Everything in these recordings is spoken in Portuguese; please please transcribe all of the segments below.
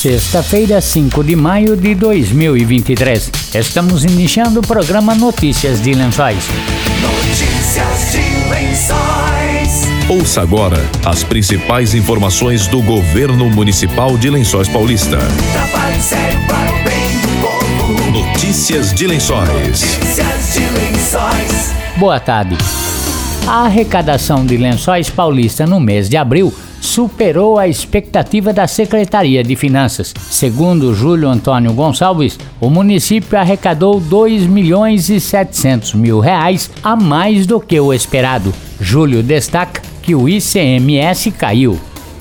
Sexta-feira, 5 de maio de 2023. Estamos iniciando o programa Notícias de Lençóis. Notícias de Lençóis. Ouça agora as principais informações do governo municipal de Lençóis Paulista. Notícias de Lençóis. Notícias de Lençóis. Boa tarde. A arrecadação de Lençóis Paulista no mês de abril superou a expectativa da Secretaria de Finanças. Segundo Júlio Antônio Gonçalves, o município arrecadou 2 milhões e 700 mil reais a mais do que o esperado. Júlio destaca que o ICMS caiu.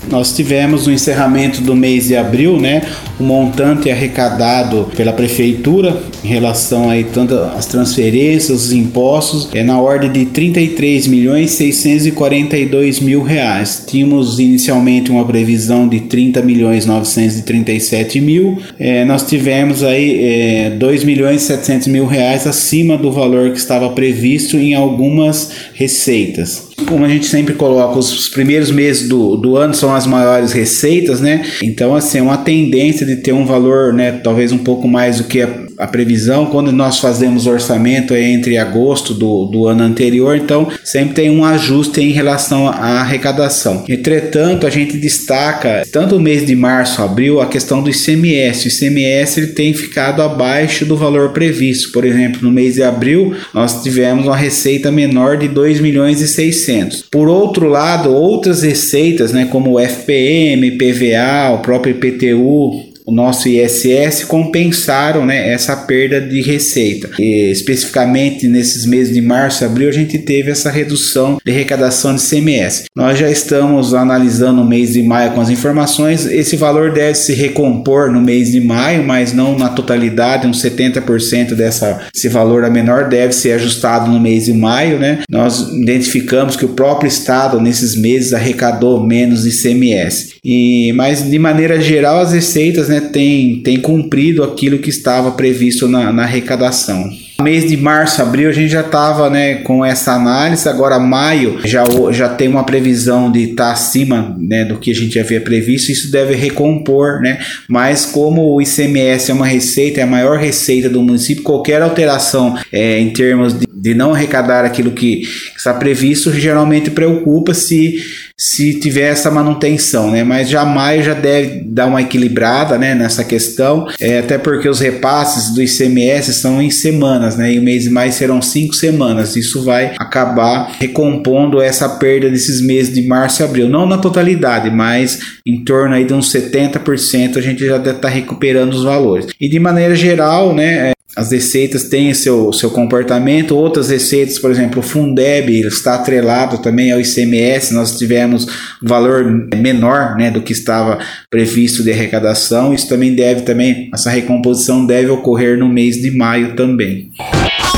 Nós tivemos no encerramento do mês de abril, né, o montante arrecadado pela prefeitura em relação aí tanto às transferências, os impostos, é na ordem de 33 milhões 642 mil reais. Tínhamos inicialmente uma previsão de 30 milhões 937 mil. É, nós tivemos aí é, 2 milhões 700 mil reais acima do valor que estava previsto em algumas receitas como a gente sempre coloca, os primeiros meses do, do ano são as maiores receitas, né? Então, assim, é uma tendência de ter um valor, né, talvez um pouco mais do que a, a previsão. Quando nós fazemos orçamento é entre agosto do, do ano anterior, então sempre tem um ajuste em relação à arrecadação. Entretanto, a gente destaca, tanto o mês de março, abril, a questão do ICMS. O ICMS ele tem ficado abaixo do valor previsto. Por exemplo, no mês de abril, nós tivemos uma receita menor de 2 milhões e 600. Por outro lado, outras receitas, né, como o FPM, PVA, o próprio IPTU, o nosso ISS compensaram né, essa perda de receita. E, especificamente nesses meses de março e abril, a gente teve essa redução de arrecadação de CMS. Nós já estamos analisando o mês de maio com as informações. Esse valor deve se recompor no mês de maio, mas não na totalidade, uns 70% dessa, desse valor a menor deve ser ajustado no mês de maio. Né? Nós identificamos que o próprio Estado nesses meses arrecadou menos ICMS. E, mas de maneira geral, as receitas né, tem, tem cumprido aquilo que estava previsto na, na arrecadação. Mês de março, abril, a gente já estava né, com essa análise, agora maio já, já tem uma previsão de estar tá acima né, do que a gente havia previsto, isso deve recompor, né? mas como o ICMS é uma receita, é a maior receita do município, qualquer alteração é, em termos de, de não arrecadar aquilo que está previsto geralmente preocupa se se tiver essa manutenção, né? Mas já maio já deve dar uma equilibrada, né? Nessa questão, é, até porque os repasses do ICMS são em semanas, né? E o mês de maio serão cinco semanas. Isso vai acabar recompondo essa perda desses meses de março e abril, não na totalidade, mas em torno aí de uns 70% a gente já deve estar recuperando os valores. E de maneira geral, né? As receitas têm seu, seu comportamento, outras receitas, por exemplo, o Fundeb está atrelado também ao ICMS, nós tivemos valor menor né, do que estava previsto de arrecadação, isso também deve também, essa recomposição deve ocorrer no mês de maio também.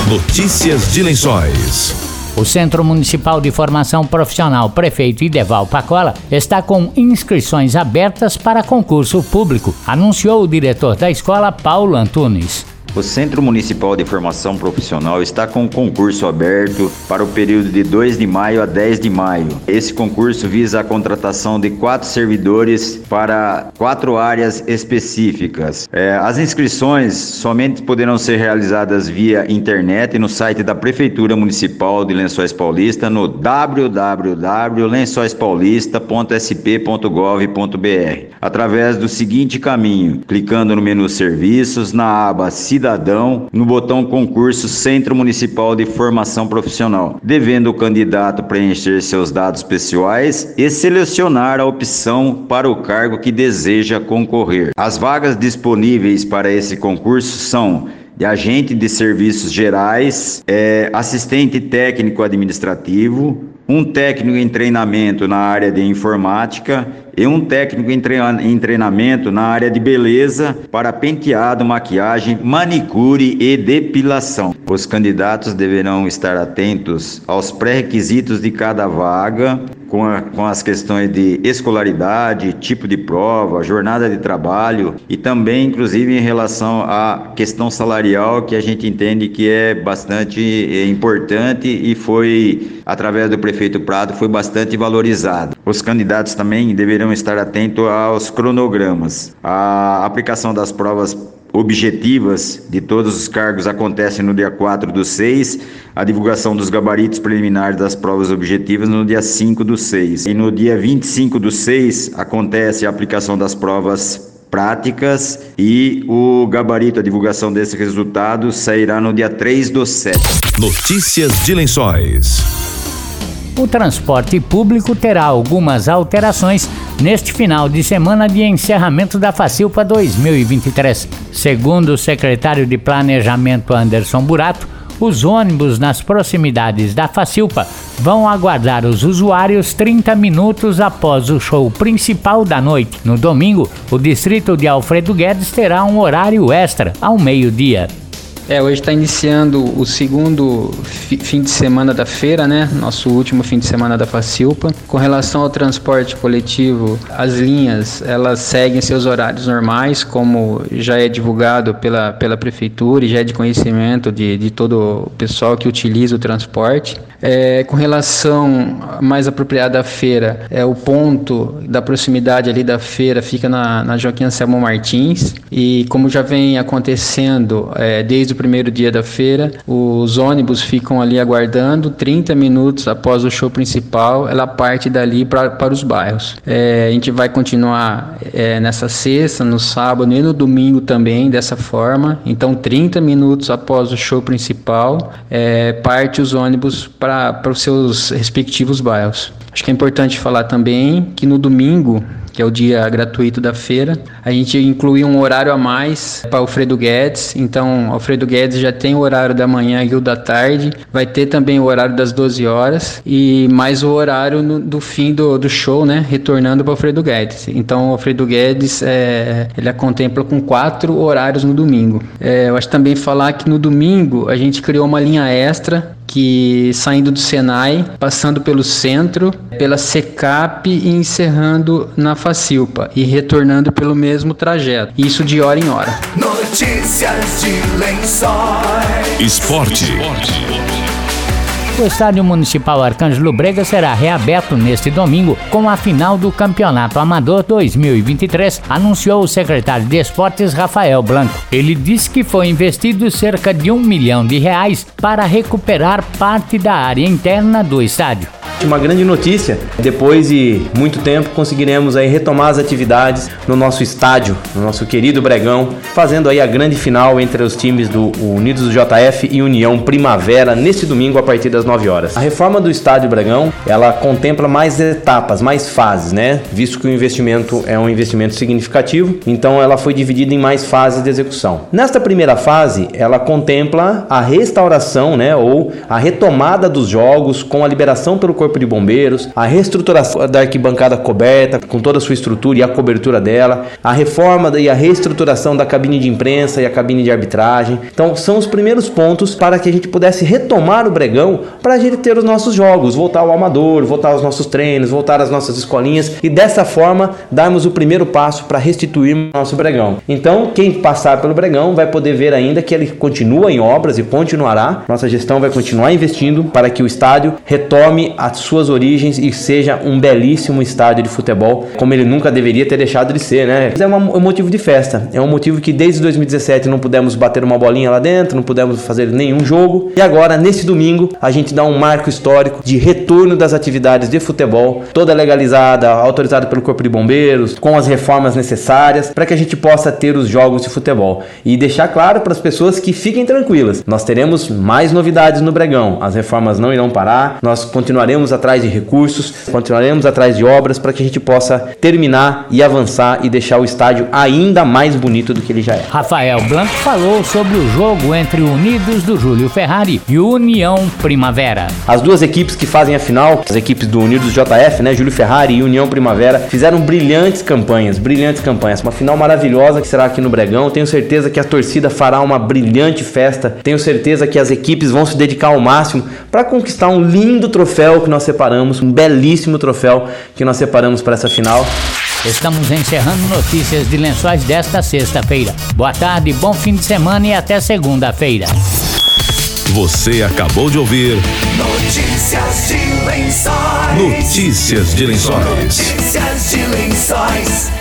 Notícias de Lençóis. O Centro Municipal de Formação Profissional Prefeito Ideval Pacola está com inscrições abertas para concurso público, anunciou o diretor da escola, Paulo Antunes. O Centro Municipal de Formação Profissional está com um concurso aberto para o período de 2 de maio a 10 de maio. Esse concurso visa a contratação de quatro servidores para quatro áreas específicas. É, as inscrições somente poderão ser realizadas via internet no site da Prefeitura Municipal de Lençóis Paulista no www.lençoispaulista.sp.gov.br através do seguinte caminho: clicando no menu Serviços na aba Cidadania cidadão no botão concurso Centro Municipal de Formação Profissional, devendo o candidato preencher seus dados pessoais e selecionar a opção para o cargo que deseja concorrer. As vagas disponíveis para esse concurso são de agente de serviços gerais, é, assistente técnico administrativo, um técnico em treinamento na área de informática e um técnico em treinamento na área de beleza para penteado, maquiagem, manicure e depilação. Os candidatos deverão estar atentos aos pré-requisitos de cada vaga, com, a, com, as questões de escolaridade, tipo de prova, jornada de trabalho e também, inclusive, em relação à questão salarial, que a gente entende que é bastante é, importante e foi, através do prefeito Prado, foi bastante valorizado. Os candidatos também deverão estar atentos aos cronogramas. A aplicação das provas objetivas de todos os cargos acontece no dia 4 do 6, a divulgação dos gabaritos preliminares das provas objetivas no dia 5 do 6. E no dia 25 do 6 acontece a aplicação das provas práticas e o gabarito, a divulgação desse resultado sairá no dia 3 do 7. Notícias de Lençóis. O transporte público terá algumas alterações neste final de semana de encerramento da Facilpa 2023. Segundo o secretário de Planejamento Anderson Burato, os ônibus nas proximidades da Facilpa vão aguardar os usuários 30 minutos após o show principal da noite. No domingo, o distrito de Alfredo Guedes terá um horário extra ao meio-dia. É, hoje está iniciando o segundo fim de semana da feira, né? Nosso último fim de semana da Facilpa. Com relação ao transporte coletivo, as linhas elas seguem seus horários normais, como já é divulgado pela, pela prefeitura e já é de conhecimento de, de todo o pessoal que utiliza o transporte. É, com relação mais apropriada à feira, é o ponto da proximidade ali da feira fica na, na Joaquim Anselmo Martins e como já vem acontecendo é, desde o primeiro dia da feira, os ônibus ficam ali aguardando 30 minutos após o show principal, ela parte dali pra, para os bairros. É, a gente vai continuar é, nessa sexta, no sábado e no domingo também dessa forma. Então 30 minutos após o show principal, é, parte os ônibus para para os seus respectivos bairros. Acho que é importante falar também que no domingo que é o dia gratuito da feira. A gente incluiu um horário a mais para Alfredo Guedes. Então, Alfredo Guedes já tem o horário da manhã e o da tarde. Vai ter também o horário das 12 horas e mais o horário no, do fim do, do show, né? Retornando para Alfredo Guedes. Então, Alfredo Guedes é, ele a contempla com quatro horários no domingo. É, eu acho também falar que no domingo a gente criou uma linha extra que saindo do Senai, passando pelo centro, pela Secap e encerrando na Facilpa e retornando pelo mesmo trajeto. Isso de hora em hora. Notícias de Lençóis. Esporte. O Estádio Municipal Arcângelo Brega será reaberto neste domingo com a final do Campeonato Amador 2023, anunciou o secretário de Esportes Rafael Blanco. Ele disse que foi investido cerca de um milhão de reais para recuperar parte da área interna do estádio. Uma grande notícia, depois de muito tempo conseguiremos aí retomar as atividades no nosso estádio, no nosso querido Bregão, fazendo aí a grande final entre os times do Unidos do JF e União Primavera neste domingo a partir das 9 horas. A reforma do estádio Bregão, ela contempla mais etapas, mais fases, né? Visto que o investimento é um investimento significativo, então ela foi dividida em mais fases de execução. Nesta primeira fase, ela contempla a restauração, né, ou a retomada dos jogos com a liberação pelo corpo Corpo de Bombeiros, a reestruturação da arquibancada coberta, com toda a sua estrutura e a cobertura dela, a reforma e a reestruturação da cabine de imprensa e a cabine de arbitragem. Então, são os primeiros pontos para que a gente pudesse retomar o Bregão para a gente ter os nossos jogos, voltar ao amador, voltar aos nossos treinos, voltar às nossas escolinhas e dessa forma darmos o primeiro passo para restituir nosso Bregão. Então, quem passar pelo Bregão vai poder ver ainda que ele continua em obras e continuará. Nossa gestão vai continuar investindo para que o estádio retome a suas origens e seja um belíssimo estádio de futebol, como ele nunca deveria ter deixado de ser, né? É um motivo de festa, é um motivo que desde 2017 não pudemos bater uma bolinha lá dentro, não pudemos fazer nenhum jogo, e agora, nesse domingo, a gente dá um marco histórico de retorno das atividades de futebol, toda legalizada, autorizada pelo Corpo de Bombeiros, com as reformas necessárias, para que a gente possa ter os jogos de futebol. E deixar claro para as pessoas que fiquem tranquilas, nós teremos mais novidades no Bregão, as reformas não irão parar, nós continuaremos continuaremos atrás de recursos, continuaremos atrás de obras para que a gente possa terminar e avançar e deixar o estádio ainda mais bonito do que ele já é. Rafael Blanco falou sobre o jogo entre Unidos do Júlio Ferrari e União Primavera. As duas equipes que fazem a final, as equipes do Unidos JF, né, Júlio Ferrari e União Primavera, fizeram brilhantes campanhas, brilhantes campanhas. Uma final maravilhosa que será aqui no Bregão. Tenho certeza que a torcida fará uma brilhante festa. Tenho certeza que as equipes vão se dedicar ao máximo para conquistar um lindo troféu que nós separamos, um belíssimo troféu que nós separamos para essa final. Estamos encerrando notícias de lençóis desta sexta-feira. Boa tarde, bom fim de semana e até segunda-feira. Você acabou de ouvir Notícias de lençóis. Notícias de Lençóis. Notícias de lençóis.